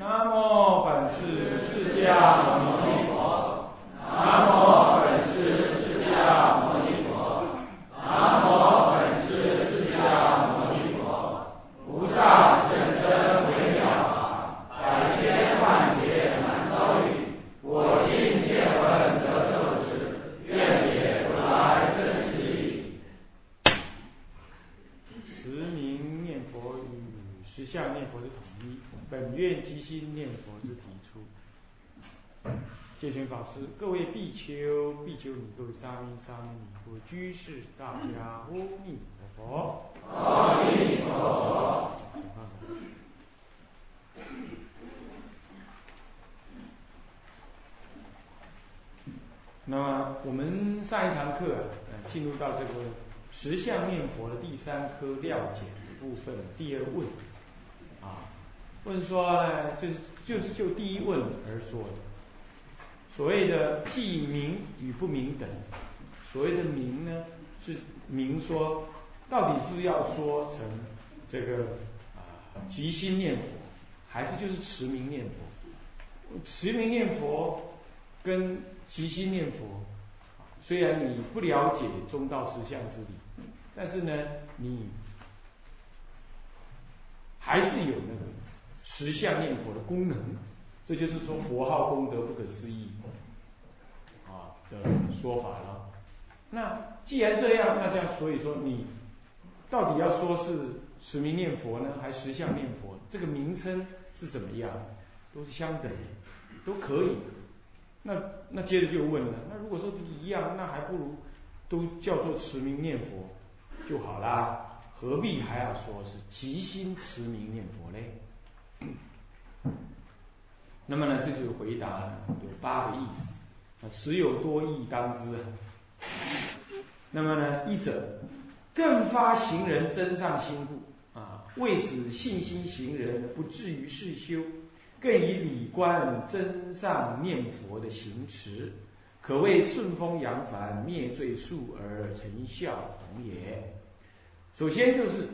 南无本师释迦牟尼佛。南无本师释迦牟尼佛。南无本师释迦牟尼佛。菩萨甚深微妙法，百千万劫难遭遇。我今见闻得受持，愿解如来真实义。持名念佛与实相念佛之统一，本愿即心念佛之提出。戒权法师，各位比丘、比丘尼，各位沙弥、沙弥尼，各位居士，大家阿弥陀佛。阿弥陀佛。那么我们上一堂课啊，呃，进入到这个十相念佛的第三科料解的部分，第二问啊，问说呢，就是就是就第一问而说的，所谓的记明与不明等，所谓的明呢，是明说到底是要说成这个啊即心念佛，还是就是持名念佛？持名念佛跟即心念佛，虽然你不了解中道实相之理，但是呢，你还是有那个实相念佛的功能。这就是说佛号功德不可思议啊的说法了。那既然这样，那这样所以说你到底要说是持名念佛呢，还是实相念佛？这个名称是怎么样？都是相等的，都可以。那那接着就问了，那如果说一样，那还不如都叫做持名念佛就好啦，何必还要说是即心持名念佛嘞？那么呢，这就回答了有八个意思啊，持有多义当知。那么呢，一者更发行人真上心故啊，为使信心行人不至于世修。更以礼观真上念佛的行持，可谓顺风扬帆、灭罪速而成效同也。首先就是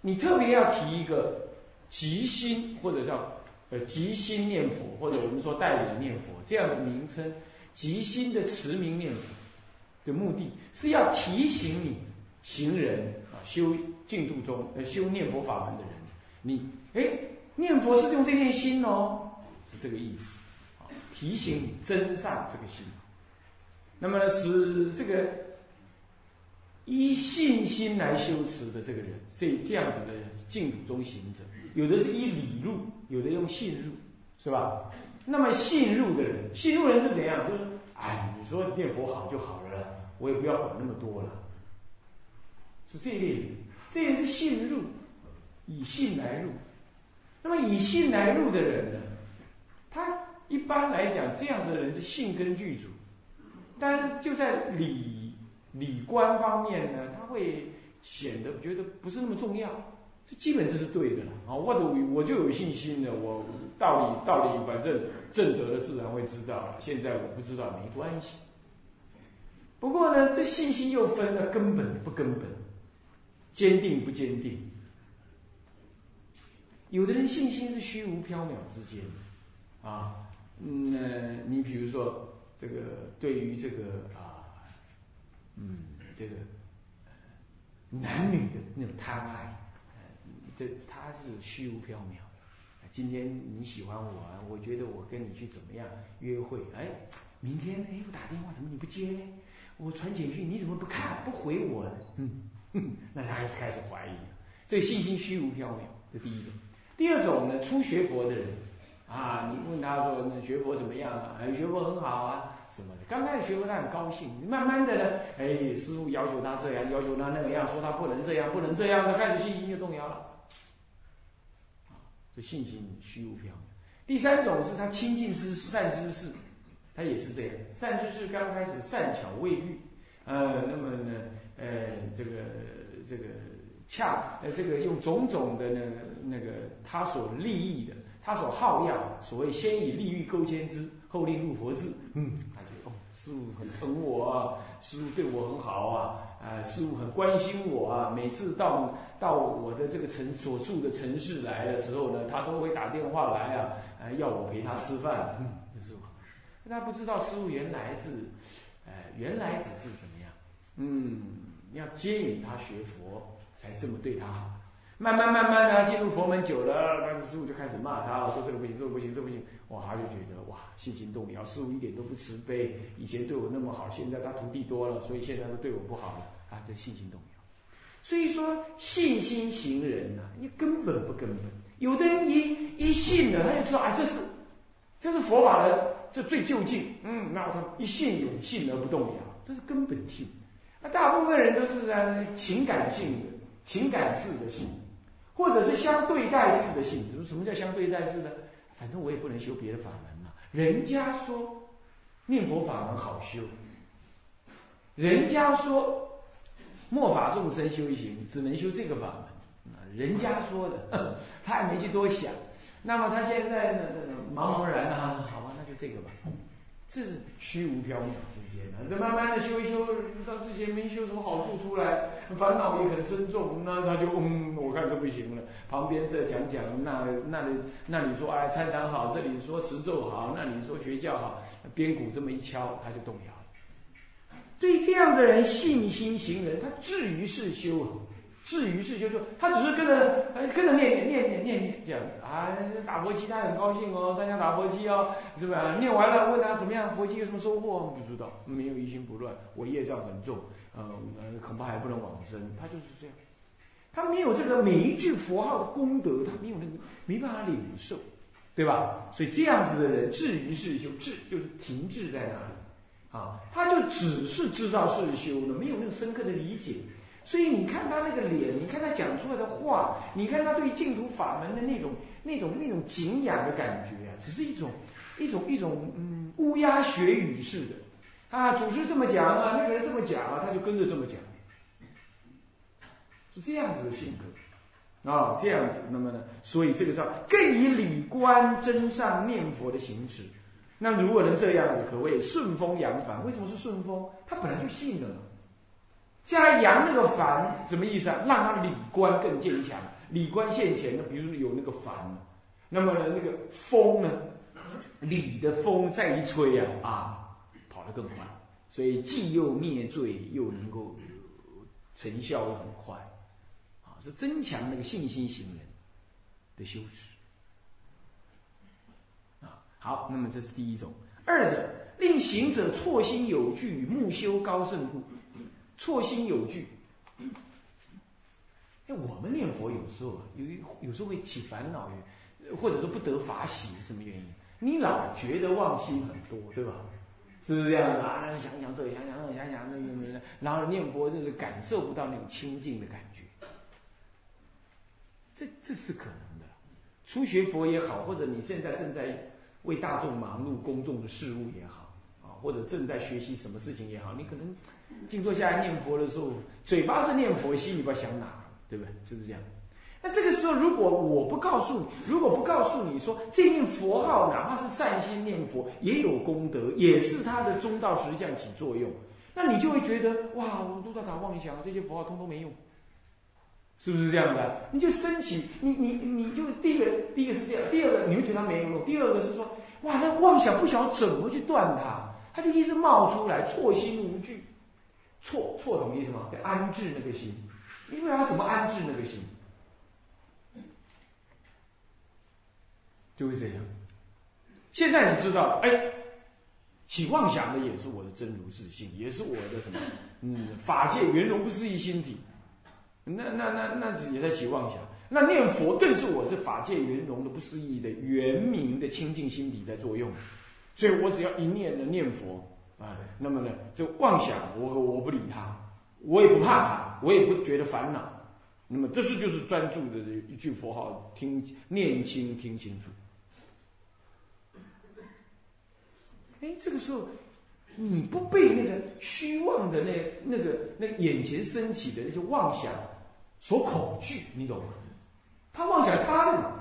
你特别要提一个即心，或者叫呃即心念佛，或者我们说代理念佛这样的名称。即心的持名念佛的目的是要提醒你行人啊，修净土中呃修念佛法门的人，你哎。念佛是用这念心哦，是这个意思，啊，提醒你真善这个心。那么呢，使这个依信心来修持的这个人，这这样子的净土中行者，有的是依理入，有的用信入，是吧？那么信入的人，信入人是怎样？就是哎，你说念佛好就好了，我也不要管那么多了，是这类人。这也是信入，以信来入。那么以信来入的人呢，他一般来讲这样子的人是信根具足，但是就在理理观方面呢，他会显得觉得不是那么重要。这基本这是对的了啊！我都我就有信心的，我道理道理反正正德的自然会知道。现在我不知道没关系。不过呢，这信心又分了根本不根本，坚定不坚定。有的人信心是虚无缥缈之间，啊，那你比如说这个对于这个啊，嗯，这个男女的那种贪爱，这他是虚无缥缈。今天你喜欢我，我觉得我跟你去怎么样约会？哎，明天哎我打电话怎么你不接呢？我传简讯你怎么不看不回我呢？嗯，那他还是开始怀疑，这信心虚无缥缈，这第一种。第二种呢，初学佛的人，啊，你问他说那学佛怎么样啊？哎，学佛很好啊，什么的。刚开始学佛他很高兴，慢慢的呢，哎，师傅要求他这样，要求他那个样，说他不能这样，不能这样，他开始信心就动摇了。信心虚无缥缈。第三种是他亲近之善知识，他也是这样，善知识刚开始善巧未遇，呃，那么呢，呃，这个这个。恰呃，这个用种种的那那个他所利益的，他所好要，所谓先以利欲勾牵之，后令入佛智。嗯，他觉得哦，师傅很疼我啊，师傅对我很好啊，啊，师傅很关心我啊，每次到到我的这个城所住的城市来的时候呢，他都会打电话来啊，啊，要我陪他吃饭。嗯，师傅，那不知道师傅原来是，呃，原来只是怎么样？嗯，要接引他学佛，才这么对他好。慢慢慢慢的进入佛门久了，那师傅就开始骂他，说这个不行，这个不行，这不行。哇，他就觉得哇，信心动摇，师傅一点都不慈悲，以前对我那么好，现在他徒弟多了，所以现在都对我不好了，啊，这信心动摇。所以说，信心行人呐，你根本不根本。有的人一一信了，他就知道啊，这是这是佛法的这最究竟。嗯，那他一信有信而不动摇，这是根本性。那大部分人都是在情感性的、情感式的信。或者是相对待式的性，什么叫相对待式呢？反正我也不能修别的法门嘛。人家说念佛法门好修，人家说末法众生修行只能修这个法门，人家说的，他也没去多想。那么他现在呢，茫茫然啊，好吧，那就这个吧。这是虚无缥缈之间的，这慢慢的修一修，到之前没修什么好处出来，烦恼也很深重，那他就嗯，我看这不行了。旁边这讲讲，那那里那里说哎参禅好，这里说持咒好，那里说学教好，边鼓这么一敲，他就动摇了。对这样的人，信心行人，他至于是修。至于是，就是说，他只是跟着，跟着念念念念念念这样子啊，打佛七他很高兴哦，参加打佛七哦，是吧？念完了问他怎么样，佛七有什么收获？不知道，没有一心不乱，我业障很重，嗯，恐怕还不能往生。他就是这样，他没有这个每一句佛号的功德，他没有那个没办法领受，对吧？所以这样子的人，至于是修，至就是停滞在那里啊，他就只是知道是修的，没有那个深刻的理解。所以你看他那个脸，你看他讲出来的话，你看他对于净土法门的那种、那种、那种敬仰的感觉啊，只是一种、一种、一种嗯乌鸦学语似的啊。祖师这么讲啊，那个人这么讲啊，他就跟着这么讲，是这样子的性格啊，这样子。那么呢，所以这个时候更以理观真上念佛的行持。那如果能这样子，可谓顺风扬帆。为什么是顺风？他本来就信了嘛。加扬那个凡什么意思啊？让他理观更坚强，理观现前的，比如有那个凡，那么那个风呢？理的风再一吹啊啊，跑得更快，所以既又灭罪，又能够成效又很快，啊，是增强那个信心行人的修持啊。好，那么这是第一种。二者令行者错心有据，目修高胜故。错心有据，哎，我们念佛有时候有有时候会起烦恼，或者说不得法喜，是什么原因？你老觉得妄心很多，对吧？是不是这样啊？想想这，想想那，想想那个那个，然后念佛就是感受不到那种清净的感觉，这这是可能的。初学佛也好，或者你现在正在为大众忙碌公众的事物也好，或者正在学习什么事情也好，你可能。静坐下来念佛的时候，嘴巴是念佛，心里边想哪，对不对？是不是这样？那这个时候，如果我不告诉你，如果不告诉你说，这念佛号哪怕是善心念佛，也有功德，也是他的中道实相起作用，那你就会觉得，哇，我都在打妄想，这些佛号通通没用，是不是这样的？你就升起，你你你就第一个，第一个是这样，第二个你会觉得它没用，第二个是说，哇，那妄想不晓得怎么去断它，它就一直冒出来，错心无惧。错错懂意思吗？得安置那个心，因为他怎么安置那个心，就会这样。现在你知道，哎，起妄想的也是我的真如自性，也是我的什么？嗯，法界圆融不思议心体。那那那那也在起妄想。那念佛更是我这法界圆融的不思议的圆明的清净心体在作用。所以我只要一念的念佛。啊，那么呢，就妄想，我我不理他，我也不怕他，我也不觉得烦恼。那么这是就是专注的一句佛号，听念清听清楚。哎，这个时候你不被那个虚妄的那那个那眼前升起的那些妄想所恐惧，你懂吗？他妄想他的，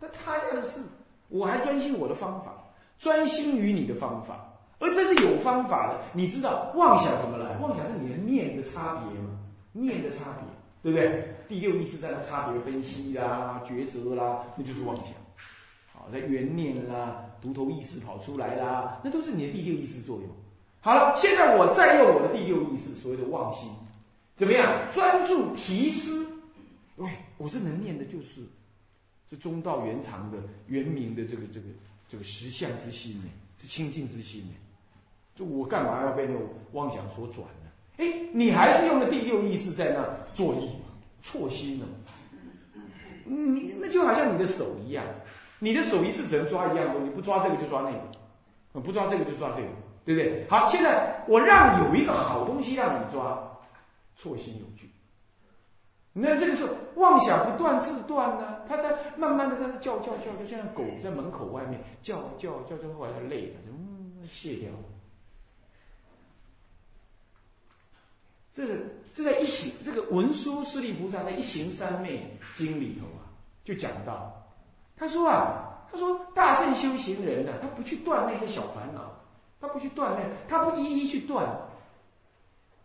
那他家的事，我还专心我的方法，专心于你的方法。而这是有方法的，你知道妄想怎么来？妄想是你的念的差别吗？念的差别，对不对？第六意识在那差别分析啦、抉择啦，那就是妄想。好，在缘念啦、独头意识跑出来啦，那都是你的第六意识作用。好了，现在我再用我的第六意识，所谓的妄心，怎么样？专注提思。喂，我是能念的，就是这中道圆常的圆明的这个这个这个实相之心呢，是清净之心呢。就我干嘛要被那种妄想所转呢？哎，你还是用了第六意识在那作意嘛，错心了。你那就好像你的手一样，你的手一次只能抓一样东西，不抓这个就抓那个，不抓这个就抓这个，对不对？好，现在我让有一个好东西让你抓，错心有。那这个时候妄想不断自断呢，他在慢慢的在那叫叫叫，就像狗在门口外面叫叫叫叫，后来他累了，就嗯卸掉了。这个这在一行这个文殊师利菩萨在《一行三昧经》里头啊，就讲到，他说啊，他说大圣修行人呢，他不去断那些小烦恼，他不去断那，他不一一去断。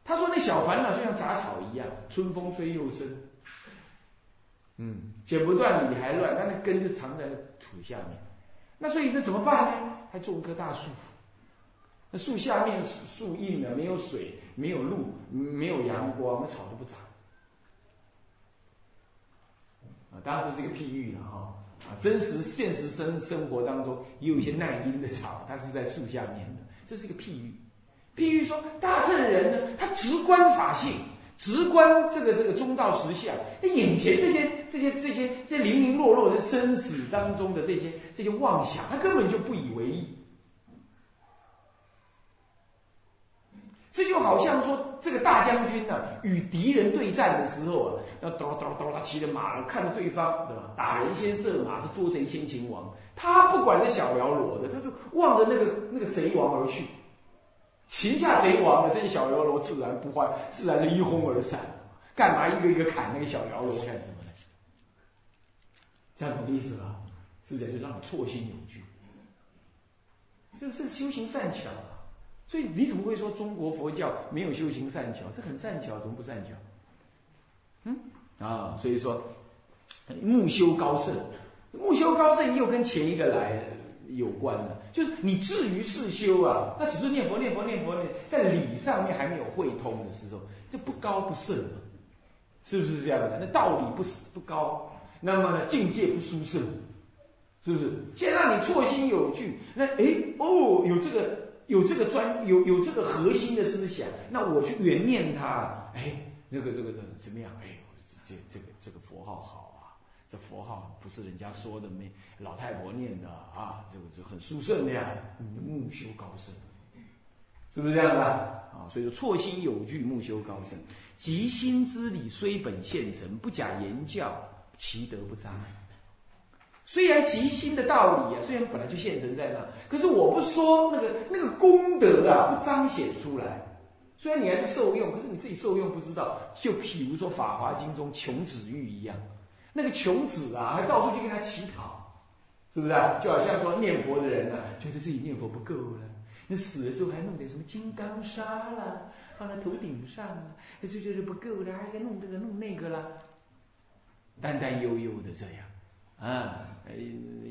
他说那小烦恼就像杂草一样，春风吹又生，嗯，剪不断理还乱，他那根就藏在土下面。那所以那怎么办呢？还种棵大树。那树下面树硬了，没有水，没有路，没有阳光，那草都不长。啊，当然这是一个譬喻了哈。啊，真实现实生生活当中也有一些耐阴的草，它是在树下面的，这是一个譬喻。譬如说，大圣人呢，他直观法性，直观这个这个中道实相，他眼前这些这些这些这零零落落的生死当中的这些这些妄想，他根本就不以为意。这就好像说，这个大将军呢，与敌人对战的时候啊，要哆哆哆，他骑着马，看着对方，对吧？打人先射马，是捉贼先擒王。他不管这小喽啰的，他就望着那个那个贼王而去。擒下贼王了，这些小喽啰自然不坏，自然就一哄而散。干嘛一个一个砍那个小喽啰干什么呢？这样懂意思吧？是这，就让你错心有据。这个是修行善巧啊。所以你怎么会说中国佛教没有修行善巧？这很善巧，怎么不善巧？嗯啊，所以说木修高盛，木修高圣又跟前一个来有关的，就是你至于世修啊，那只是念佛念佛念佛念，在理上面还没有会通的时候，就不高不胜嘛，是不是这样的？那道理不不高，那么呢境界不殊胜，是不是？先让你错心有据，那哎哦有这个。有这个专有有这个核心的思想，那我去原念它，哎，这个这个这怎么样？哎，这这个这个佛号好，这佛号不是人家说的没老太婆念的啊，这个就很殊胜的呀，木修高深，是不是这样的啊？所以说错心有据，木修高深，即心之理虽本现成，不假言教，其德不彰。虽然极心的道理啊，虽然本来就现成在那，可是我不说那个那个功德啊，不彰显出来。虽然你还是受用，可是你自己受用不知道。就譬如说《法华经》中穷子玉一样，那个穷子啊，还到处去跟他乞讨，是不是？就好像说念佛的人呢，觉得自己念佛不够了，那死了之后还弄点什么金刚砂啦，放在头顶上啊，那就觉得不够了，还该弄这个弄那个啦，担担忧忧的这样。啊，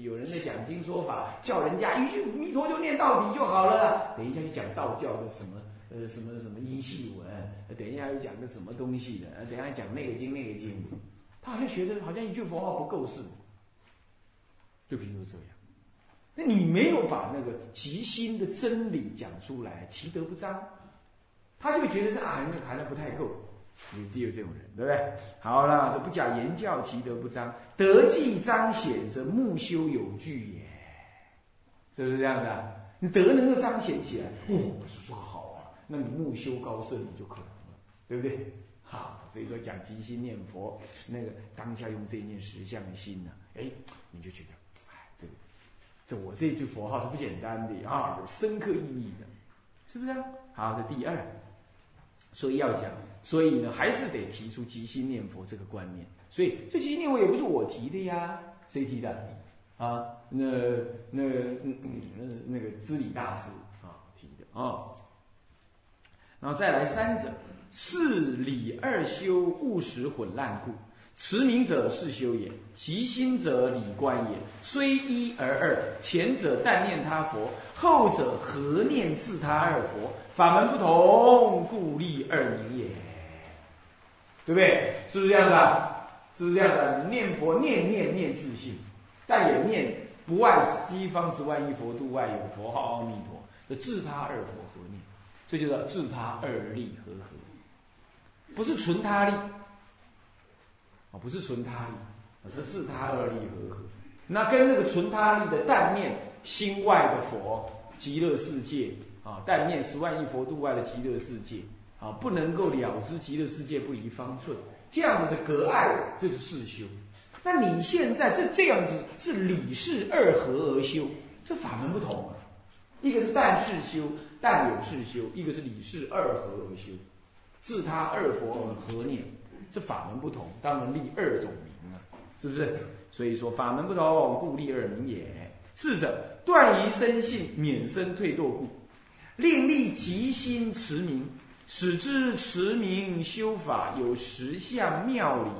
有人在讲经说法，叫人家一句弥陀就念到底就好了。等一下就讲道教的什么呃什么什么音系文，等一下又讲个什么东西的，等一下讲那个经那个经，他好像学的好像一句佛号不够似的。就比如这样，那你没有把那个极心的真理讲出来，其德不彰，他就觉得这啊那个含的不太够。有只有这种人，对不对？好了，这不假言教，其德不彰；德既彰显，则木修有据也，是不是这样的？你德能够彰显起来，哦，不是说好啊，那你木修高深，你就可能了，对不对？啊，所以说讲即心念佛，那个当下用这一念实相的心呢，哎，你就觉得，哎，这个，这我这句佛号是不简单的啊，有深刻意义的，是不是啊？好，这第二，所以要讲。所以呢，还是得提出即心念佛这个观念。所以这即心念佛也不是我提的呀，谁提的？啊，那那嗯嗯那个知礼大师啊提的啊。然后再来三者，是理二修，务实混乱故。持名者是修也，即心者理观也。虽一而二，前者但念他佛，后者何念自他二佛？法门不同，故立二名也。对不对？是不是这样的？是不是这样的？念佛念念念自性，但也念不外西方十万亿佛度外有佛号阿弥陀。这自他二佛合念，这就叫自他二力合合，不是纯他力。啊，不是纯他力，而是自他二力合合。那跟那个纯他力的但念心外的佛极乐世界啊，但念十万亿佛度外的极乐世界啊，不能够了知极乐世界不离方寸，这样子的隔碍，这是世修。那你现在这这样子是理事二合而修，这法门不同啊。一个是但世修，但有世修；一个是理事二合而修，自他二佛而合念。这法门不同，当然立二种名啊，是不是？所以说法门不同，故立二名也。是者断疑生信，免生退堕故，另立极心持名，使之持名修法有十相妙理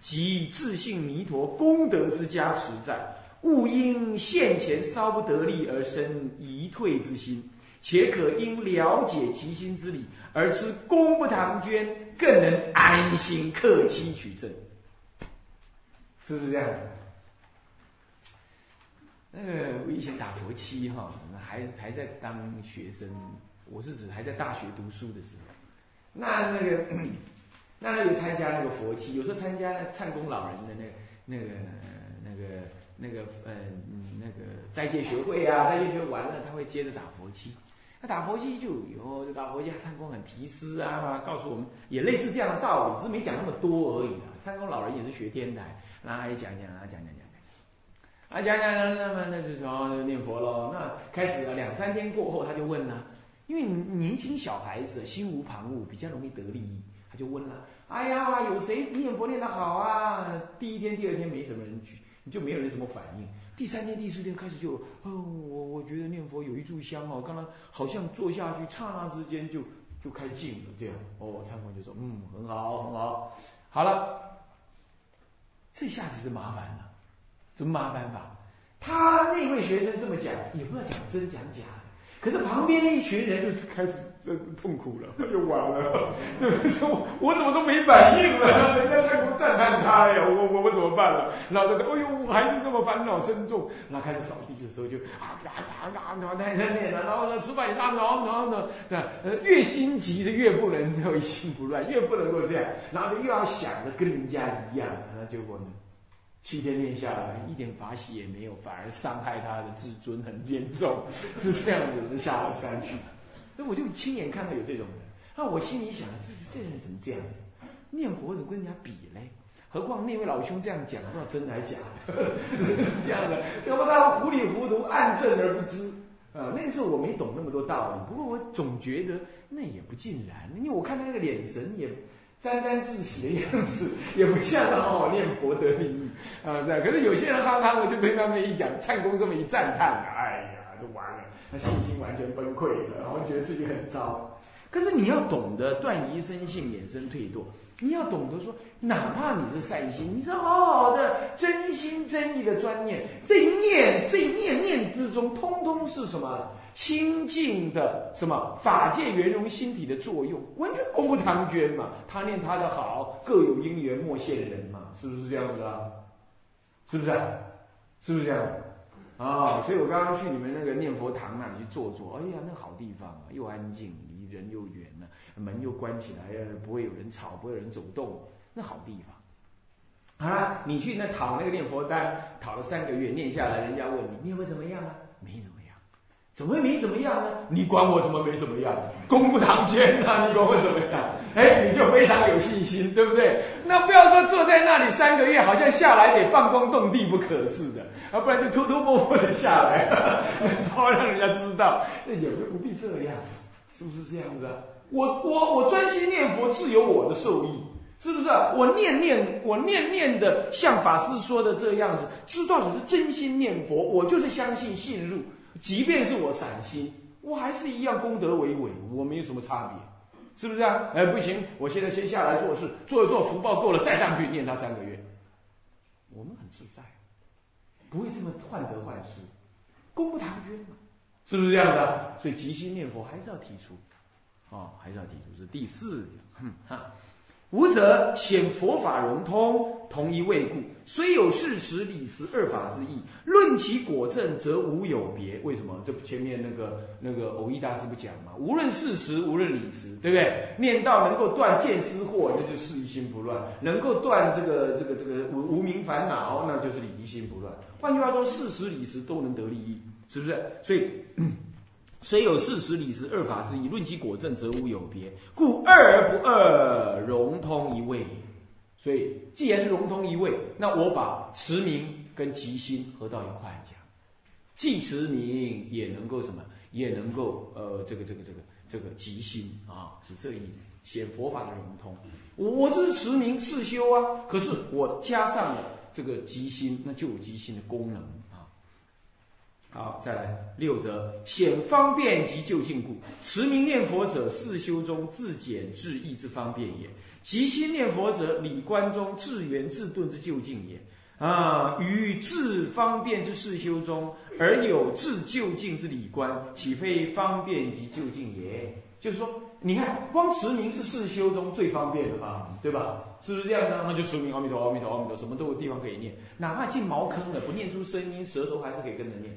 及自信弥陀功德之加持在，勿因现前稍不得力而生疑退之心，且可因了解其心之理。而知功不唐捐，更能安心克期取证，是不是这样？那个我以前打佛七哈，还还在当学生，我是指还在大学读书的时候。那那个，那有参加那个佛七，有时候参加唱功老人的那个那个那个那个呃那个斋戒学会啊，斋戒学完了，他会接着打佛七。那打佛七就有，就打佛七，参公很提示啊，告诉我们也类似这样的道理，只是没讲那么多而已啊。参公老人也是学天台，那也讲讲啊，讲讲讲讲，啊讲讲讲，那么那就从念佛喽。那开始了两三天过后，他就问了，因为年轻小孩子心无旁骛，比较容易得利益，他就问了，哎呀，有谁念佛念得好啊？第一天、第二天没什么人举，就没有人什么反应。第三天、第四天开始就，哦，我我觉得念佛有一炷香哦，刚刚好像坐下去，刹那之间就就开静了，这样，哦，参观就说，嗯，很好，很好，好了，这下子是麻烦了，怎么麻烦法？他那位学生这么讲，也不知道讲真讲假。可是旁边那一群人就是开始这痛苦了，又完了，对不对？我我怎么都没反应了？人家在赞叹他呀，我我我怎么办了？然后他哎呦，我还是这么烦恼深重。然后开始扫地的时候就啊啊啊啊，然后在念了，然后呢吃饭也啊，然后然后呢，呃越心急是越不能一心不乱，越不能够这样，然后就又要想着跟人家一样，那结果呢？七天练下来，一点法喜也没有，反而伤害他的自尊很严重，是这样子，就下了山去。那我就亲眼看到有这种人，那我心里想，这这人怎么这样子？念佛怎么跟人家比嘞？何况那位老兄这样讲，不知道真的还是假的，是这样的。要不他糊里糊涂，暗证而不知啊。那个时候我没懂那么多道理，不过我总觉得那也不尽然，因为我看他那个眼神也。沾沾自喜的样子，也不像是好好念佛得利益啊！是啊，可是有些人哈哈，我就对他们一讲，唱功这么一赞叹，哎呀，就完了，他信心完全崩溃了，然后觉得自己很糟。可是你要懂得断疑生信，衍生退堕。你要懂得说，哪怕你是善心，你是好好的真心真意的专念，这一念这一念念之中，通通是什么？清净的什么法界圆融心体的作用，完全功不唐捐嘛。他念他的好，各有因缘莫现人嘛，是不是这样子啊？是不是？是不是这样？啊所以我刚刚去你们那个念佛堂那里去坐坐，哎呀，那好地方啊，又安静，离人又远呢，门又关起来，不会有人吵，不会有人走动，那好地方。好了，你去那讨那个念佛单，讨了三个月，念下来，人家问你念佛怎么样啊？没怎么样。怎么会没怎么样呢？你管我怎么没怎么样？功不堂捐啊！你管我怎么样？哎，你就非常有信心，对不对？那不要说坐在那里三个月，好像下来得放光动地不可似的，啊，不然就偷偷摸摸的下来，好让人家知道。那也不必这样，是不是这样子啊？我我我专心念佛，自有我的受益，是不是？我念念我念念的，像法师说的这样子，知道你是真心念佛，我就是相信信入。即便是我散心，我还是一样功德为伟，我没有什么差别，是不是啊？哎，不行，我现在先下来做事，做一做福报够了，再上去念他三个月。我们很自在，不会这么患得患失，功不唐捐嘛，是不是这样的？所以即心念佛还是要提出，啊，还是要提出，是第四点，哈。吾则显佛法融通，同一位故，虽有事实理实二法之意，论其果证，则无有别。为什么？这前面那个那个偶益大师不讲吗？无论事实，无论理实，对不对？念道能够断见思惑，那就是一心不乱；能够断这个这个这个无无名烦恼，那就是理一心不乱。换句话说，事实理实都能得利益，是不是？所以。虽有事实理实二法之意，论其果证，则无有别。故二而不二，融通一味。所以，既然是融通一味，那我把持名跟即心合到一块讲，既持名也能够什么，也能够呃，这个这个这个这个即心啊，是这意思，显佛法的融通。我这是持名是修啊，可是我加上了这个即心，那就有即心的功能。好，再来六则显方便及就近故，持名念佛者，四修中自简自易之方便也；即心念佛者，理观中自圆自顿之就近也。啊，于自方便之四修中，而有自就近之理观，岂非方便及就近也？就是说，你看，光持名是四修中最方便的吧，对吧？是不是这样的？那就持名阿弥陀，阿弥陀，阿弥陀，什么都有地方可以念，哪怕进茅坑了，不念出声音，舌头还是可以跟着念。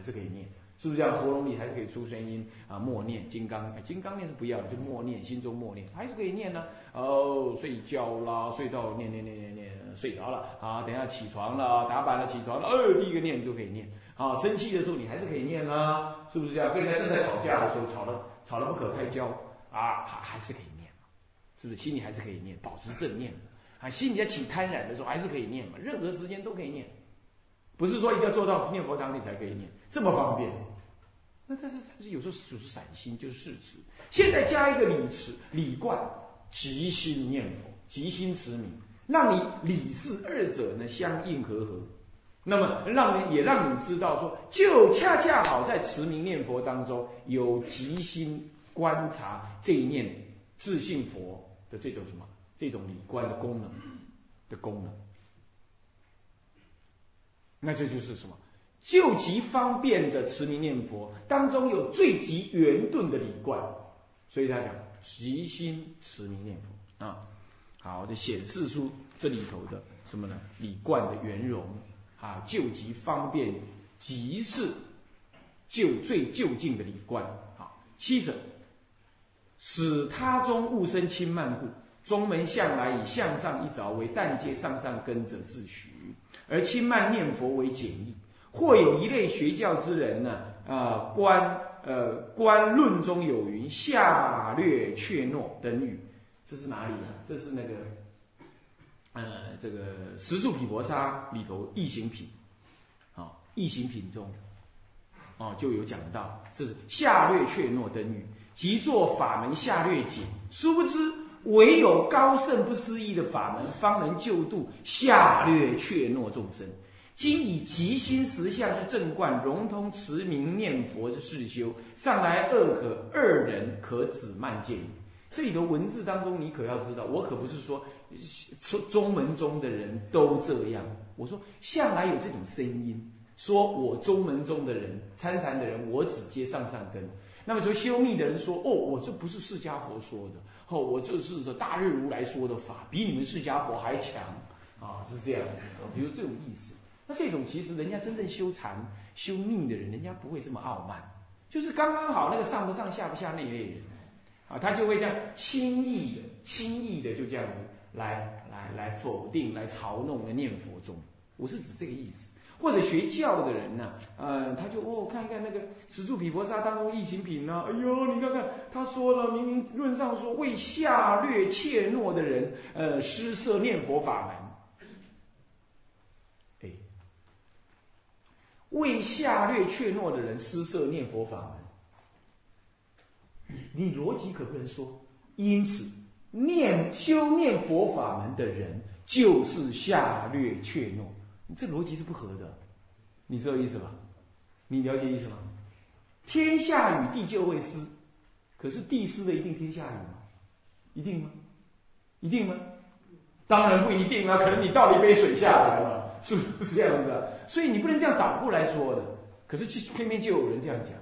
还是可以念，是不是这样？喉咙里还是可以出声音啊！默念金刚，金刚念是不要的，就默念，心中默念，还是可以念呢。哦，睡觉啦，睡到念念念念念，睡着了啊！等下起床了，打板了，起床了，哦，第一个念就可以念。啊，生气的时候你还是可以念啊，是不是这样？跟人家正在吵架的时候，吵得吵得不可开交啊，还还是可以念是不是？心里还是可以念，保持正念啊，心里在起贪婪的时候还是可以念嘛，任何时间都可以念，不是说一定要做到念佛堂里才可以念。这么方便，那但是但是有时候就是散心，就是事持。现在加一个理持、理观、即心念佛、即心持名，让你理事二者呢相应和合。那么让你也让你知道说，就恰恰好在持名念佛当中有即心观察这一念自信佛的这种什么这种理观的功能的功能。那这就是什么？救急方便的持名念佛当中有最极圆顿的理观，所以他讲急心持名念佛啊，好，就显示出这里头的什么呢？理观的圆融啊，救急方便，即是救最就近的理观啊。七者，使他中勿生轻慢故，中门向来以向上一着为但界上上根者自许，而轻慢念佛为简易。或有一类学教之人呢，啊，观呃观论中有云，下略却诺等语，这是哪里呢？这是那个，呃，这个十住毗婆沙里头异行品，啊，异行品中，哦，就有讲到，是下略却诺等语，即作法门下略解。殊不知，唯有高圣不思议的法门，方能救度下略却诺众生。今以极心实相之正观融通持名念佛之世修，上来二可二人可止慢见。这里头文字当中，你可要知道，我可不是说中中门中的人都这样。我说向来有这种声音，说我中门中的人参禅的人，我只接上上根。那么说修密的人说，哦，我这不是释迦佛说的，哦，我这是说大日如来说的法，比你们释迦佛还强啊，是这样。比如这种意思。那这种其实人家真正修禅、修密的人，人家不会这么傲慢，就是刚刚好那个上不上下不下那一类人，啊，他就会这样轻易的、轻易的就这样子来、来、来否定、来嘲弄、来念佛中。我是指这个意思。或者学教的人呢，呃，他就哦看看那个《十住毗婆沙》当中异行品呢，哎呦，你看看他说了，明明论上说为下略怯懦的人，呃，施设念佛法门。哎为下略怯懦的人施设念佛法门，你逻辑可不能说，因此念修念佛法门的人就是下略怯懦，这逻辑是不合的，你知道意思吧？你了解意思吗？天下雨地就会湿，可是地湿的一定天下雨吗？一定吗？一定吗？当然不一定啊，可能你倒了一杯水下来了，是不是这样子啊？所以你不能这样倒过来说的。可是就偏偏就有人这样讲。